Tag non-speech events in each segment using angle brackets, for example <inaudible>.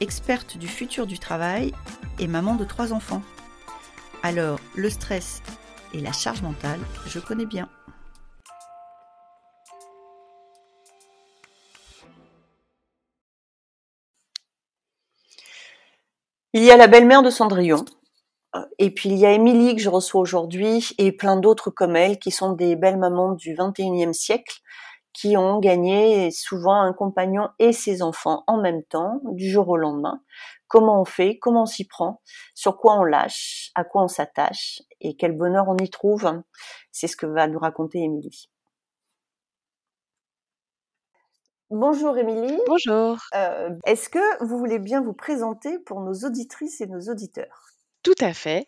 experte du futur du travail et maman de trois enfants. Alors, le stress et la charge mentale, je connais bien. Il y a la belle-mère de Cendrillon, euh, et puis il y a Émilie que je reçois aujourd'hui, et plein d'autres comme elle, qui sont des belles mamans du 21e siècle, qui ont gagné souvent un compagnon et ses enfants en même temps, du jour au lendemain. Comment on fait, comment on s'y prend, sur quoi on lâche, à quoi on s'attache, et quel bonheur on y trouve, c'est ce que va nous raconter Émilie. Bonjour Émilie. Bonjour. Euh, Est-ce que vous voulez bien vous présenter pour nos auditrices et nos auditeurs? Tout à fait.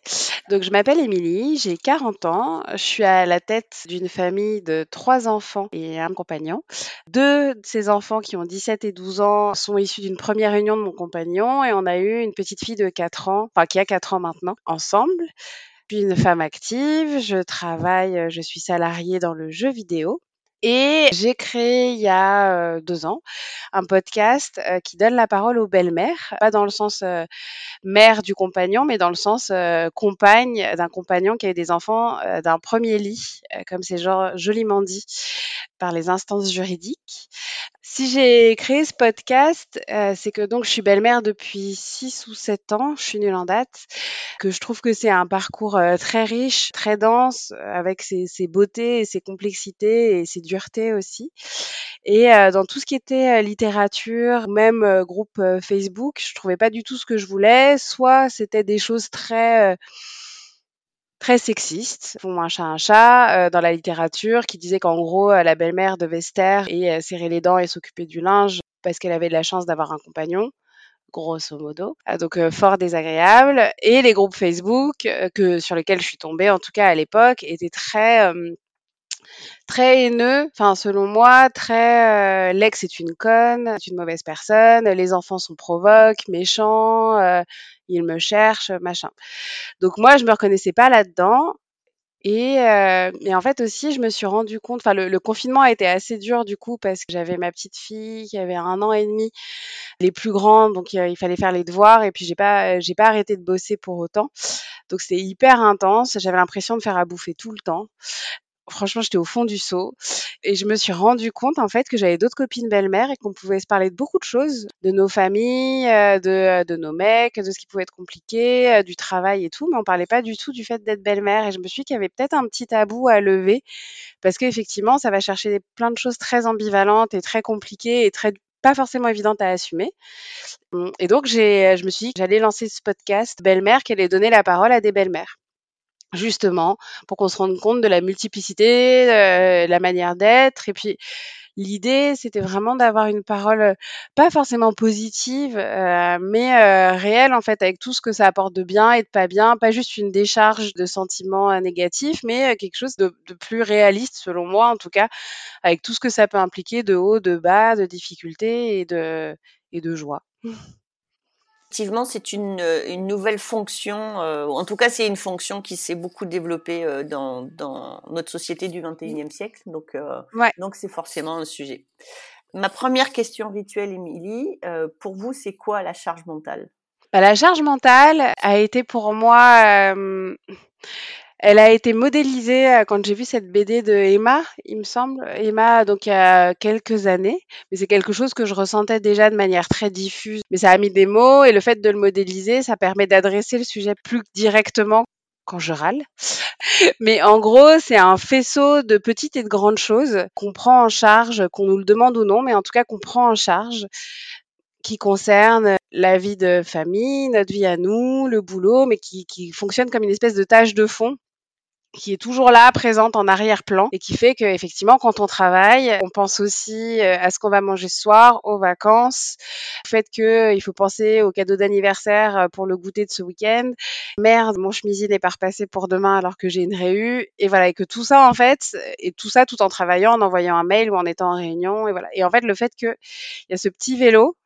Donc, je m'appelle Émilie, j'ai 40 ans. Je suis à la tête d'une famille de trois enfants et un compagnon. Deux de ces enfants qui ont 17 et 12 ans sont issus d'une première réunion de mon compagnon et on a eu une petite fille de 4 ans, enfin qui a 4 ans maintenant, ensemble. Puis une femme active, je travaille, je suis salariée dans le jeu vidéo. Et j'ai créé il y a deux ans un podcast qui donne la parole aux belles-mères, pas dans le sens mère du compagnon, mais dans le sens compagne d'un compagnon qui a eu des enfants d'un premier lit, comme c'est genre joliment dit par les instances juridiques. Si j'ai créé ce podcast, euh, c'est que donc je suis belle-mère depuis 6 ou 7 ans, je suis nulle en date, que je trouve que c'est un parcours euh, très riche, très dense, euh, avec ses, ses beautés et ses complexités et ses duretés aussi. Et euh, dans tout ce qui était euh, littérature, même euh, groupe Facebook, je trouvais pas du tout ce que je voulais. Soit c'était des choses très très sexistes, pour un chat un chat, euh, dans la littérature, qui disait qu'en gros euh, la belle-mère devait se et euh, serrer les dents et s'occuper du linge parce qu'elle avait de la chance d'avoir un compagnon grosso modo, Ah, donc euh, fort désagréable. Et les groupes Facebook euh, que sur lesquels je suis tombée, en tout cas à l'époque, étaient très euh, très haineux, enfin selon moi, très euh, l'ex est une conne, est une mauvaise personne, les enfants sont provoques, méchants, euh, ils me cherchent, machin. Donc moi je me reconnaissais pas là-dedans. Et, euh, en fait aussi, je me suis rendu compte, enfin le, le confinement a été assez dur du coup parce que j'avais ma petite fille qui avait un an et demi, les plus grandes, donc euh, il fallait faire les devoirs et puis j'ai pas, j'ai pas arrêté de bosser pour autant. Donc c'était hyper intense. J'avais l'impression de faire à bouffer tout le temps franchement, j'étais au fond du seau et je me suis rendu compte en fait que j'avais d'autres copines belles-mères et qu'on pouvait se parler de beaucoup de choses, de nos familles, euh, de, de nos mecs, de ce qui pouvait être compliqué, euh, du travail et tout, mais on parlait pas du tout du fait d'être belle-mère et je me suis dit qu'il y avait peut-être un petit tabou à lever parce qu'effectivement, ça va chercher plein de choses très ambivalentes et très compliquées et très pas forcément évidentes à assumer. Et donc, j'ai, je me suis dit que j'allais lancer ce podcast belle-mère qui allait donner la parole à des belles-mères justement pour qu'on se rende compte de la multiplicité, euh, la manière d'être. Et puis l'idée, c'était vraiment d'avoir une parole euh, pas forcément positive, euh, mais euh, réelle en fait, avec tout ce que ça apporte de bien et de pas bien, pas juste une décharge de sentiments négatifs, mais quelque chose de, de plus réaliste selon moi en tout cas, avec tout ce que ça peut impliquer de haut, de bas, de difficultés et de et de joie. <laughs> Effectivement, c'est une, euh, une nouvelle fonction, euh, en tout cas c'est une fonction qui s'est beaucoup développée euh, dans, dans notre société du 21e siècle, donc euh, Ouais. donc c'est forcément un sujet. Ma première question rituelle, Émilie, pour vous, c'est quoi la charge mentale? Bah, la charge mentale a été pour moi, elle a été modélisée euh, quand j'ai vu cette BD de Emma, il me semble. Emma, donc il y a quelques années, mais c'est quelque chose que je ressentais déjà de manière très diffuse. Mais ça a mis des mots et le fait de le modéliser, ça permet d'adresser le sujet plus directement quand je râle. <laughs> Mais en gros, c'est un faisceau de petites et de grandes choses qu'on prend en charge, qu'on nous le demande ou non, mais en tout cas qu'on prend en charge qui concerne la vie de famille, notre vie à nous, le boulot, mais qui, qui fonctionne comme une espèce de tâche de fond qui est toujours là, présente en arrière-plan, et qui fait que effectivement, quand on travaille, on pense aussi euh, à ce qu'on va manger ce soir, aux vacances, au fait que euh, il faut penser au cadeau d'anniversaire euh, pour le goûter de ce week-end. Merde, mon chemisier n'est pas repassé pour demain alors que j'ai une réu, et voilà, et que tout ça en fait, et tout ça tout en travaillant, en envoyant un mail ou en étant en réunion, et voilà. Et en fait, le fait que il y a ce petit vélo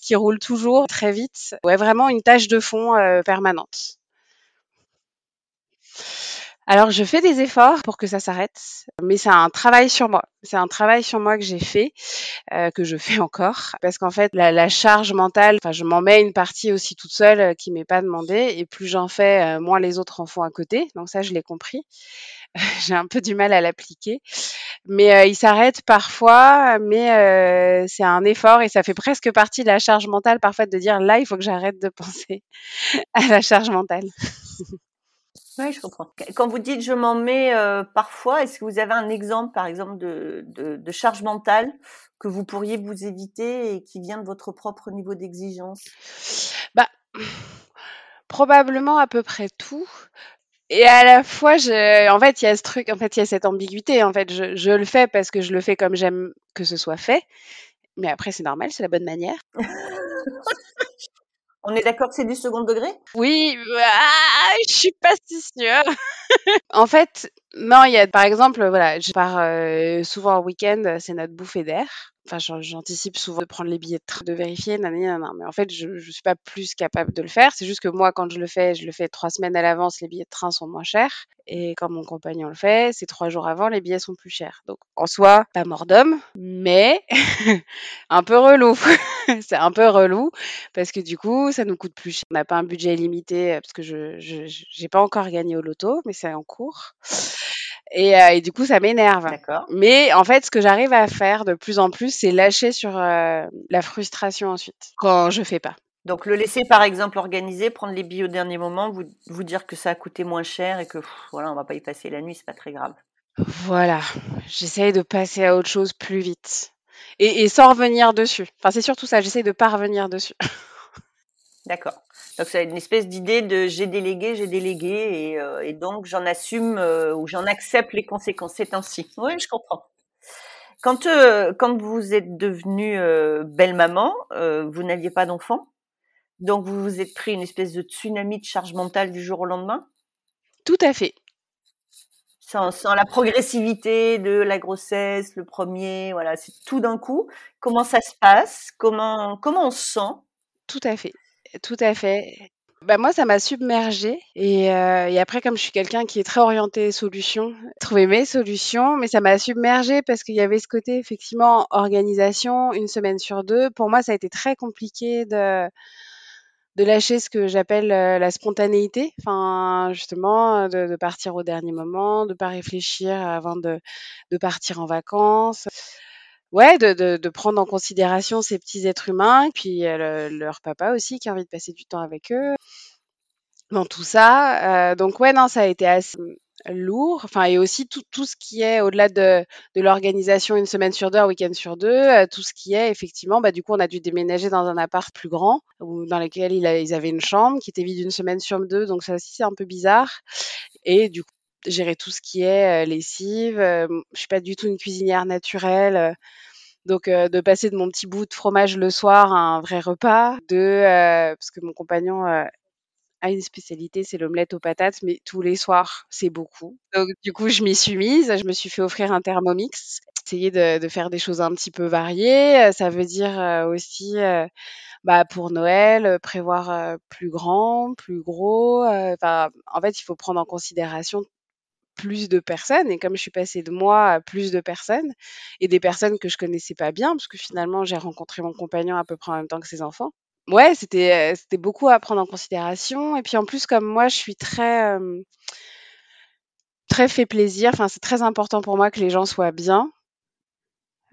qui roule toujours très vite, ouais, vraiment une tâche de fond permanente. Alors, je fais des efforts pour que ça s'arrête, mais c'est un travail sur moi. C'est un travail sur moi que j'ai fait, euh, que je fais <laughs> encore, parce qu'en fait, la, charge mentale, enfin, je m'en mets une partie aussi toute seule euh, qui m'est pas demandée, et plus j'en fais, euh, moins les autres en font à côté. Donc ça, je l'ai compris. <laughs> j'ai un peu du mal à l'appliquer, mais euh, il s'arrête parfois, mais c'est un effort et ça fait presque partie de la charge mentale parfois de dire là, il faut que j'arrête de penser <laughs> à la charge mentale. Oui, je comprends. Quand vous dites je m'en mets euh, parfois, est-ce que vous avez un exemple, par exemple, de, de, de, charge mentale que vous pourriez vous éviter et qui vient de votre propre niveau d'exigence? Bah, probablement à peu près tout. Et à la fois, je, en fait, il y a ce truc, en fait, il y a cette ambiguïté. En fait, je, je le fais parce que je le fais comme j'aime que ce soit fait. Mais après, c'est normal, c'est la bonne manière. <laughs> On est d'accord que c'est du second degré? Oui, ah, je suis pas si sûre. <laughs> en fait, non, il y a par exemple, voilà, je pars euh, souvent en week-end, c'est notre bouffée d'air. Enfin, j'anticipe souvent de prendre les billets de train, de vérifier, nanana, mais en fait, je, je suis pas plus capable de le faire. C'est juste que moi, quand je le fais, je le fais trois semaines à l'avance, les billets de train sont moins chers. Et quand mon compagnon le fait, c'est trois jours avant, les billets sont plus chers. Donc, en soi, pas mort d'homme, mais <laughs> un peu relou. <laughs> c'est un peu relou parce que du coup, ça nous coûte plus cher. On n'a pas un budget limité parce que je, j'ai pas encore gagné au loto, mais c'est en cours. Et, euh, et, du coup, ça m'énerve. Mais en fait, ce que j'arrive à faire de plus en plus, c'est lâcher sur euh, la frustration ensuite quand je fais pas. Donc le laisser par exemple organiser, prendre les billets au dernier moment, vous, vous dire que ça a coûté moins cher et que pff, voilà, on va pas y passer la nuit, c'est pas très grave. Voilà, j'essaye de passer à autre chose plus vite et, et sans revenir dessus. Enfin, c'est surtout ça, j'essaye de pas revenir dessus. <laughs> D'accord. Donc c'est une espèce d'idée de j'ai délégué, j'ai délégué et, euh, et donc j'en assume euh, ou j'en accepte les conséquences. C'est ainsi. Oui, je comprends. Quand euh, quand vous êtes devenue belle maman, vous n'aviez pas d'enfant, donc vous vous êtes pris une espèce de tsunami de charge mentale du jour au lendemain? Tout à fait. Sans, sans la progressivité de la grossesse, le premier, voilà, c'est tout d'un coup. Comment ça se passe? Comment comment on se sent? Tout à fait. Tout à fait. Bah moi, ça m'a submergée et, euh, et, après, comme je suis quelqu'un qui est très orienté solutions, trouver mes solutions, mais ça m'a submergée parce qu'il y avait ce côté effectivement organisation, une semaine sur deux. Pour moi, ça a été très compliqué de de lâcher ce que j'appelle euh, la spontanéité, enfin justement de, de, partir au dernier moment, de pas réfléchir avant de, de partir en vacances ouais, de, prendre en considération ces petits êtres humains, puis euh, le, leur papa aussi qui a envie de passer du temps avec eux. Dans tout ça, euh, donc ouais, non, ça a été assez lourd. Enfin, et aussi tout, tout ce qui est au-delà de, l'organisation une semaine sur deux, un week-end sur deux, euh, tout ce qui est effectivement, bah du coup, on a dû déménager dans un appart plus grand, où, dans lequel il a, ils avaient une chambre qui était vide une semaine sur deux, donc ça aussi c'est un peu bizarre. Et du coup, gérer tout ce qui est lessive. Je suis pas du tout une cuisinière naturelle. Donc euh, de passer de mon petit bout de fromage le soir à un vrai repas, de euh, parce que mon compagnon euh, a une spécialité, c'est l'omelette aux patates, mais tous les soirs, c'est beaucoup. Donc du coup, je m'y suis mise, je me suis fait offrir un thermomix, essayer de, de faire des choses un petit peu variées. Ça veut dire aussi, bah, pour Noël, prévoir plus grand, plus gros. Enfin, en fait, il faut prendre en considération plus de personnes et comme je suis passée de moi à plus de personnes et des personnes que je connaissais pas bien parce que finalement j'ai rencontré mon compagnon à peu près en même temps que ses enfants. Ouais, c'était c'était beaucoup à prendre en considération et puis en plus comme moi je suis très euh, très fait plaisir, enfin c'est très important pour moi que les gens soient bien.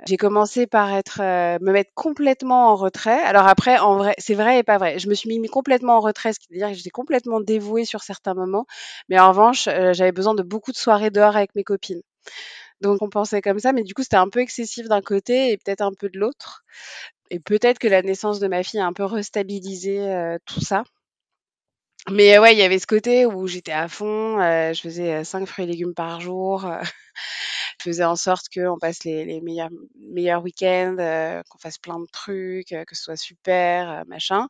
J'ai commencé par être euh, me mettre complètement en retrait. Alors après, en vrai, c'est vrai et pas vrai. Je me suis mis complètement en retrait, ce qui veut dire que j'étais complètement dévouée sur certains moments. Mais en revanche, euh, j'avais besoin de beaucoup de soirées dehors avec mes copines. Donc on pensait comme ça, mais du coup c'était un peu excessif d'un côté et peut-être un peu de l'autre. Et peut-être que la naissance de ma fille a un peu restabilisé euh, tout ça. Mais ouais, il y avait ce côté où j'étais à fond, je faisais 5 fruits et légumes par jour. <laughs> je faisais en sorte qu'on passe les, les meilleurs, meilleurs week-ends, qu'on fasse plein de trucs, que ce soit super, machin.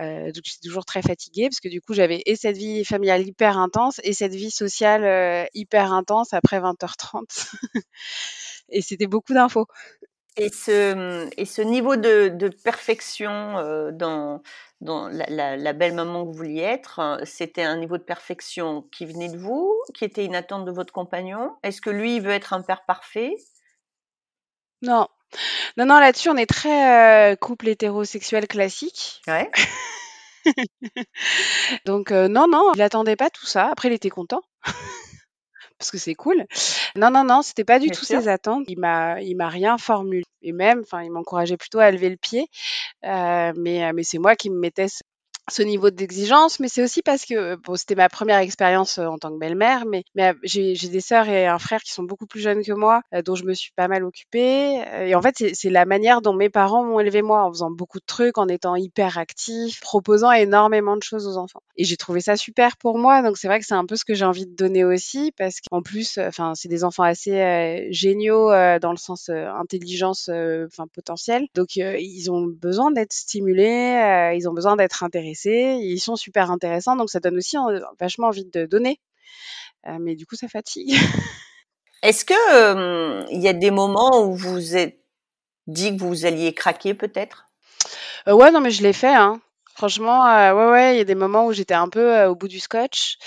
Euh, donc j'étais toujours très fatiguée parce que du coup j'avais et cette vie familiale hyper intense et cette vie sociale hyper intense après 20h30. <laughs> et c'était beaucoup d'infos. Et ce, et ce niveau de, de perfection euh, dans, dans la, la, la, belle maman que vous vouliez être, euh, c'était un niveau de perfection qui venait de vous, qui était une attente de votre compagnon? Est-ce que lui, il veut être un père parfait? Non. Non, non, là-dessus, on est très euh, couple hétérosexuel classique. Ouais. <laughs> Donc, euh, non, non, il attendait pas tout ça. Après, il était content. Parce que c'est cool. Non, non, non, c'était pas du tout ses attentes. Il m'a, il m'a rien formulé. Et même, enfin, il m'encourageait plutôt à lever le pied. Euh, mais, mais c'est moi qui me mettais ce niveau d'exigence, mais c'est aussi parce que bon, c'était ma première expérience en tant que belle-mère, mais, mais j'ai des sœurs et un frère qui sont beaucoup plus jeunes que moi, dont je me suis pas mal occupée. Et en fait, c'est la manière dont mes parents m'ont élevé moi, en faisant beaucoup de trucs, en étant hyper actif, proposant énormément de choses aux enfants. Et j'ai trouvé ça super pour moi, donc c'est vrai que c'est un peu ce que j'ai envie de donner aussi, parce qu'en plus, enfin, c'est des enfants assez géniaux dans le sens intelligence, enfin potentielle. Donc ils ont besoin d'être stimulés, ils ont besoin d'être intéressés ils sont super intéressants, donc ça donne aussi vachement envie de donner. Euh, mais du coup, ça fatigue. <laughs> Est-ce que il y a des moments où vous êtes dit que vous alliez craquer peut-être? Euh, Ouais, non, mais je l'ai fait. Hein. Franchement, euh, ouais, ouais, il y a des moments où j'étais un peu au bout du scotch,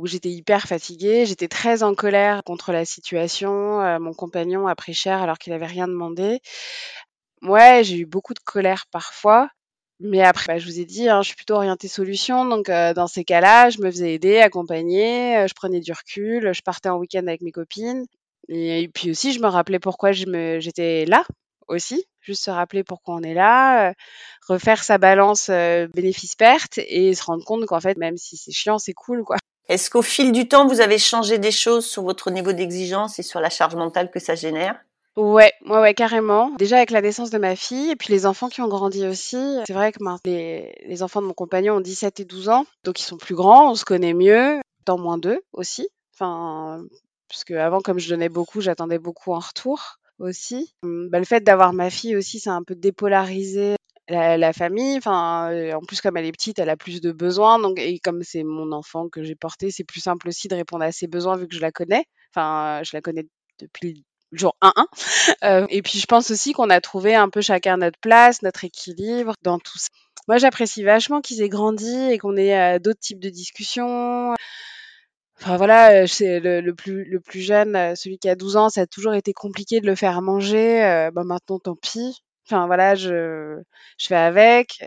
où j'étais hyper fatiguée, j'étais très en colère contre la situation. mon compagnon a pris cher alors qu'il avait rien demandé. Ouais, j'ai eu beaucoup de colère parfois. Mais après, bah, je vous ai dit, hein, je suis plutôt orientée solution. Donc, dans ces cas-là, je me faisais aider, accompagner, je prenais du recul, je partais en week-end avec mes copines. Et, puis aussi, je me rappelais pourquoi j'étais là aussi. Juste se rappeler pourquoi on est là, refaire sa balance bénéfice-perte et se rendre compte qu'en fait, même si c'est chiant, c'est cool, quoi. Est-ce qu'au fil du temps, vous avez changé des choses sur votre niveau d'exigence et sur la charge mentale que ça génère? Ouais, ouais, ouais, carrément. Déjà avec la naissance de ma fille et puis les enfants qui ont grandi aussi. C'est vrai que les, les enfants de mon compagnon ont 17 et 12 ans, donc ils sont plus grands, on se connaît mieux, dans moins d'eux aussi. Enfin, parce avant, comme je donnais beaucoup, j'attendais beaucoup en retour aussi. Bah, le fait d'avoir ma fille aussi, a un peu dépolarisé la, la famille. Enfin, euh, en plus, comme elle est petite, elle a plus de besoins. Donc, et comme c'est mon enfant que j'ai porté, c'est plus simple aussi de répondre à ses besoins vu que je la connais. Enfin, je la connais depuis jour 1-1. Euh, et puis je pense aussi qu'on a trouvé un peu chacun notre place, notre équilibre dans tout ça. Moi, j'apprécie vachement qu'ils aient grandi et qu'on ait euh, d'autres types de discussions. Enfin voilà, euh, c'est le, le, plus le plus jeune, euh, celui qui a 12 ans, ça a toujours été compliqué de le faire manger. Euh, bah maintenant, tant pis. Enfin voilà, je je fais avec.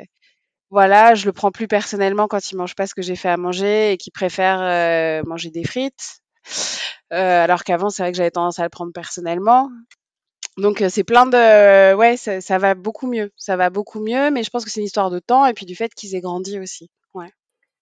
Voilà, je le prends plus personnellement quand il mange pas ce que j'ai fait à manger et qu'il préfère manger des frites. Euh, alors qu'avant, c'est vrai que j'avais tendance à le prendre personnellement. Donc c'est plein de ouais ça, ça, va beaucoup mieux ça va beaucoup mieux mais je pense que c'est une histoire de temps et puis du fait qu'ils aient grandi aussi ouais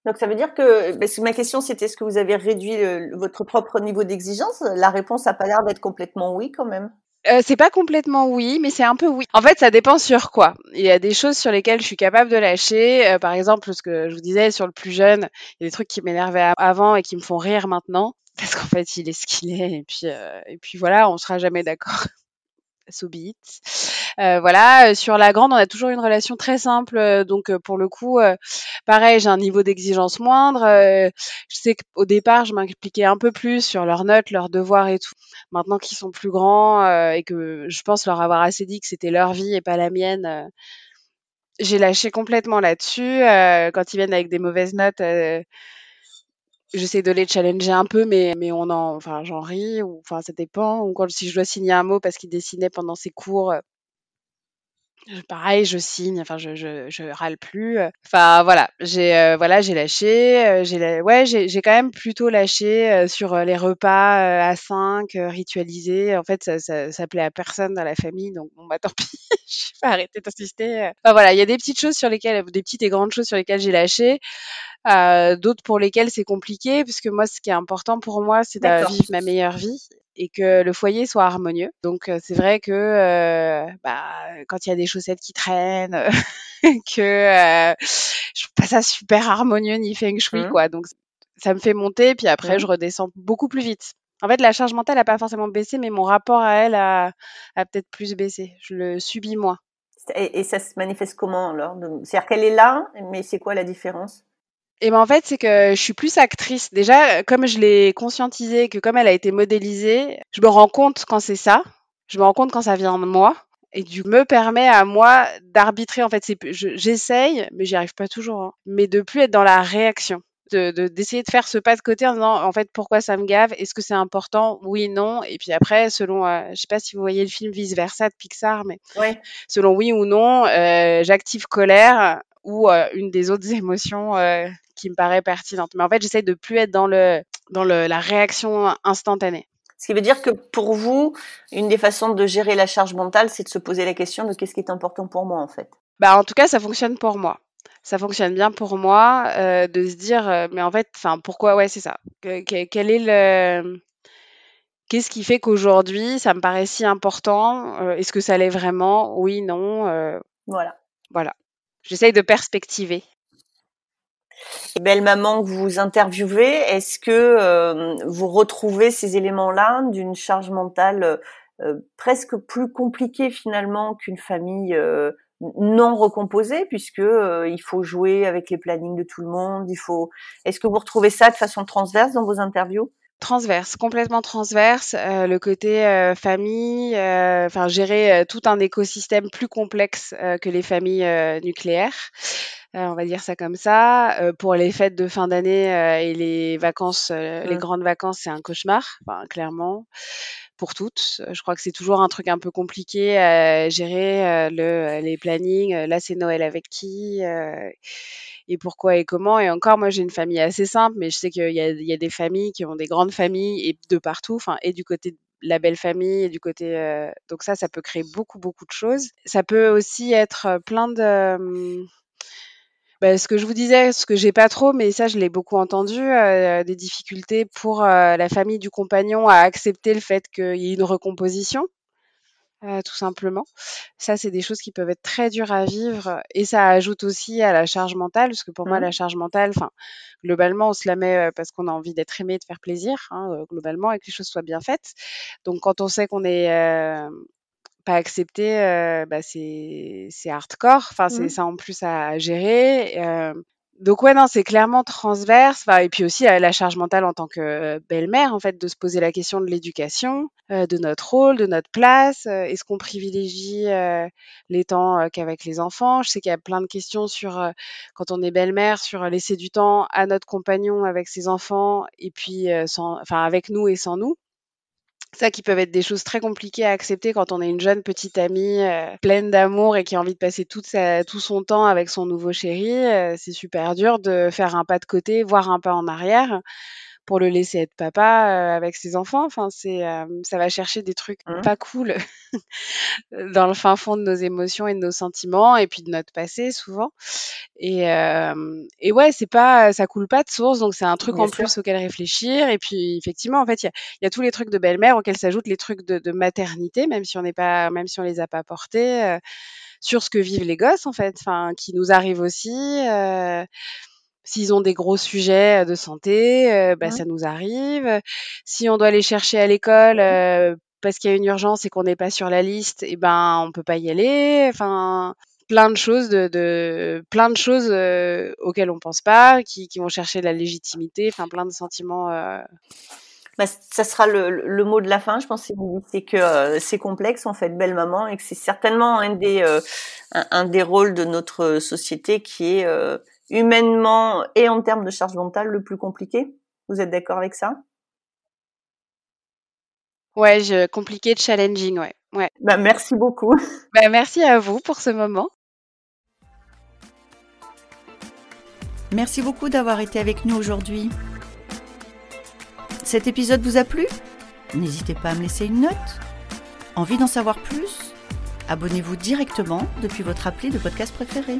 donc ça veut dire que parce que ma question c'était est-ce que vous avez réduit le, votre propre niveau d'exigence? La réponse a pas l'air d'être complètement oui quand même euh, c'est pas complètement oui, mais c'est un peu oui. En fait, ça dépend sur quoi. Il y a des choses sur lesquelles je suis capable de lâcher. Euh, par exemple, ce que je vous disais sur le plus jeune, il y a des trucs qui m'énervaient avant et qui me font rire maintenant parce qu'en fait, il est ce qu'il est. Et puis, euh, et puis voilà, on sera jamais d'accord. <laughs> so be Euh, voilà, sur la grande, on a toujours une relation très simple. donc, pour le coup, pareil, j'ai un niveau d'exigence moindre. je sais qu'au départ, je m'impliquais un peu plus sur leurs notes, leurs devoirs et tout. Maintenant qu'ils sont plus grands et que je pense leur avoir assez dit que c'était leur vie et pas la mienne, j'ai lâché complètement là-dessus. quand ils viennent avec des mauvaises notes, j'essaie de les challenger un peu, mais, mais on en, enfin, j'en ris, ou, enfin, ça dépend. Ou quand, si je dois signer un mot parce qu'il dessinait pendant ses cours, euh, pareil, je signe, enfin, je, je, je râle plus. Enfin, voilà, j'ai, euh, voilà, j'ai lâché, euh, j'ai, ouais, j'ai, j'ai quand même plutôt lâché sur les repas à 5, ritualisés. En fait, ça, ça, ça plaît à personne dans la famille, donc bon, bah, tant pis, <laughs> je vais arrêter d'insister. Enfin, voilà, il y a des petites choses sur lesquelles, des petites et grandes choses sur lesquelles j'ai lâché. Euh, d'autres pour lesquels c'est compliqué, puisque moi, ce qui est important pour moi, c'est de vivre ma meilleure vie. Et que le foyer soit harmonieux. Donc c'est vrai que bah, quand il y a des chaussettes qui traînent, <laughs> que je trouve pas ça super harmonieux ni feng shui mmh. quoi. Donc ça me fait monter, puis après, mmh. je redescends beaucoup plus vite. En fait, la charge mentale n'a pas forcément baissé, mais mon rapport à elle a, a peut-être plus baissé. Je le subis moins. Et, ça se manifeste comment alors? C'est-à-dire qu'elle est là, mais c'est quoi la différence? Et ben en fait, c'est que je suis plus actrice. Déjà, comme je l'ai conscientisé, que comme elle a été modélisée, je me rends compte quand c'est ça. Je me rends compte quand ça vient de moi. Et du me permet à moi d'arbitrer. En fait, j'essaye, mais j'y arrive pas toujours. Hein, mais de plus être dans la réaction de d'essayer de, faire ce pas de côté en disant en fait pourquoi ça me gave? Est-ce que c'est important? Oui non et puis après selon euh, je sais pas si vous voyez le film vice versa de Pixar mais selon oui ou non euh, j'active colère ou euh, une des autres <laughs> émotions qui me paraît pertinente. Mais en fait j'essaie de plus être dans le dans le, la réaction instantanée. Ce qui veut dire que pour vous, une des façons de gérer la charge mentale, c'est de se poser la question de qu'est-ce qui est important pour moi en fait. Bah en tout cas, ça fonctionne pour moi. Ça fonctionne bien pour moi euh, de se dire euh, mais en fait enfin pourquoi ouais c'est ça. Quel est le qu'est-ce qui fait qu'aujourd'hui ça me paraît si important euh, est-ce que ça l'est vraiment? Oui non voilà. voilà. J'essaye de perspectiver belle maman que vous interviewez est-ce que vous retrouvez ces éléments-là d'une charge mentale presque plus compliquée finalement qu'une famille non recomposé puisque euh, il faut jouer avec les plannings de tout le monde. Il faut. Est-ce que vous retrouvez ça de façon transverse dans vos interviews? Transverse, complètement transverse. Euh, le côté euh, famille, enfin gérer tout un écosystème plus complexe que les familles nucléaires. on va dire ça comme ça. pour les fêtes de fin d'année et les vacances, les mmh. grandes vacances, c'est un cauchemar, clairement pour toutes. Je crois que c'est toujours un truc un peu compliqué à gérer euh, le, les plannings. Euh, là, c'est Noël avec qui euh, et pourquoi et comment. Et encore, moi, j'ai une famille assez simple, mais je sais qu'il y, y a, des familles qui ont des grandes familles et de partout, enfin, et du côté de la belle famille et du côté donc ça ça peut créer beaucoup beaucoup de choses ça peut aussi être plein de bah, ce que je vous disais, ce que j'ai pas trop, mais ça je l'ai beaucoup entendu, euh, des difficultés pour euh, la famille du compagnon à accepter le fait qu'il y ait une recomposition, euh, tout simplement. Ça, c'est des choses qui peuvent être très dures à vivre et ça ajoute aussi à la charge mentale, parce que pour moi, mmh. la charge mentale, enfin, globalement, on se la met parce qu'on a envie d'être aimé, de faire plaisir, hein, globalement, et que les choses soient bien faites. Donc, quand on sait qu'on est pas accepté, euh, bah, c'est hardcore. Enfin, c'est mmh. ça en plus à, gérer. Euh, donc ouais, non, c'est clairement transverse. et puis aussi la charge mentale en tant que belle-mère, en fait, de se poser la question de l'éducation, euh, de notre rôle, de notre place. Est-ce qu'on privilégie les temps qu'avec les enfants? Je sais qu'il y a plein de questions sur quand on est belle-mère, sur laisser du temps à notre compagnon avec ses enfants, et puis sans, enfin avec nous et sans nous ça qui peuvent être des choses très compliquées à accepter quand on est une jeune petite amie euh, pleine d'amour et qui a envie de passer toute sa, tout son temps avec son nouveau chéri. Euh, c'est super dur de faire un pas de côté, voire un pas en arrière pour le laisser être papa euh, avec ses enfants. Enfin, c'est, euh, ça va chercher des trucs mmh. pas cool <laughs> dans le fin fond de nos émotions et de nos sentiments et puis de notre passé souvent. Et, euh, et ouais, c'est pas, ça coule pas de source, donc c'est un truc en plus auquel réfléchir. Et puis effectivement, en fait, il y a, y a, tous les trucs de belle-mère auxquels s'ajoutent les trucs de, de, maternité, même si on n'est pas, même si on les a pas portés, sur ce que vivent les gosses en fait, enfin, qui nous arrivent aussi. Euh, S'ils ont des gros sujets euh, de santé, euh, bah, ça nous arrive. Si on doit les chercher à l'école euh, parce qu'il y a une urgence et qu'on n'est pas sur la liste, et eh ben on peut pas y aller. Enfin, plein de choses de, de plein de choses auxquelles on pense pas, qui, qui, vont chercher la légitimité. Enfin, plein de sentiments. Bah, ça sera le, le, mot de la fin, je pense, c'est que c'est complexe en fait, belle maman, et que c'est certainement un des un, un, des rôles de notre société qui est humainement et en termes de charge mentale le plus compliqué. Vous êtes d'accord avec ça? Ouais, je, compliqué, challenging, ouais. ouais. Bah, merci beaucoup. <laughs> Bah, merci à vous pour ce moment. Merci beaucoup d'avoir été avec nous aujourd'hui. Cet épisode vous a plu? N'hésitez pas à me laisser une note. Envie d'en savoir plus? Abonnez-vous directement depuis votre appli de podcast préféré.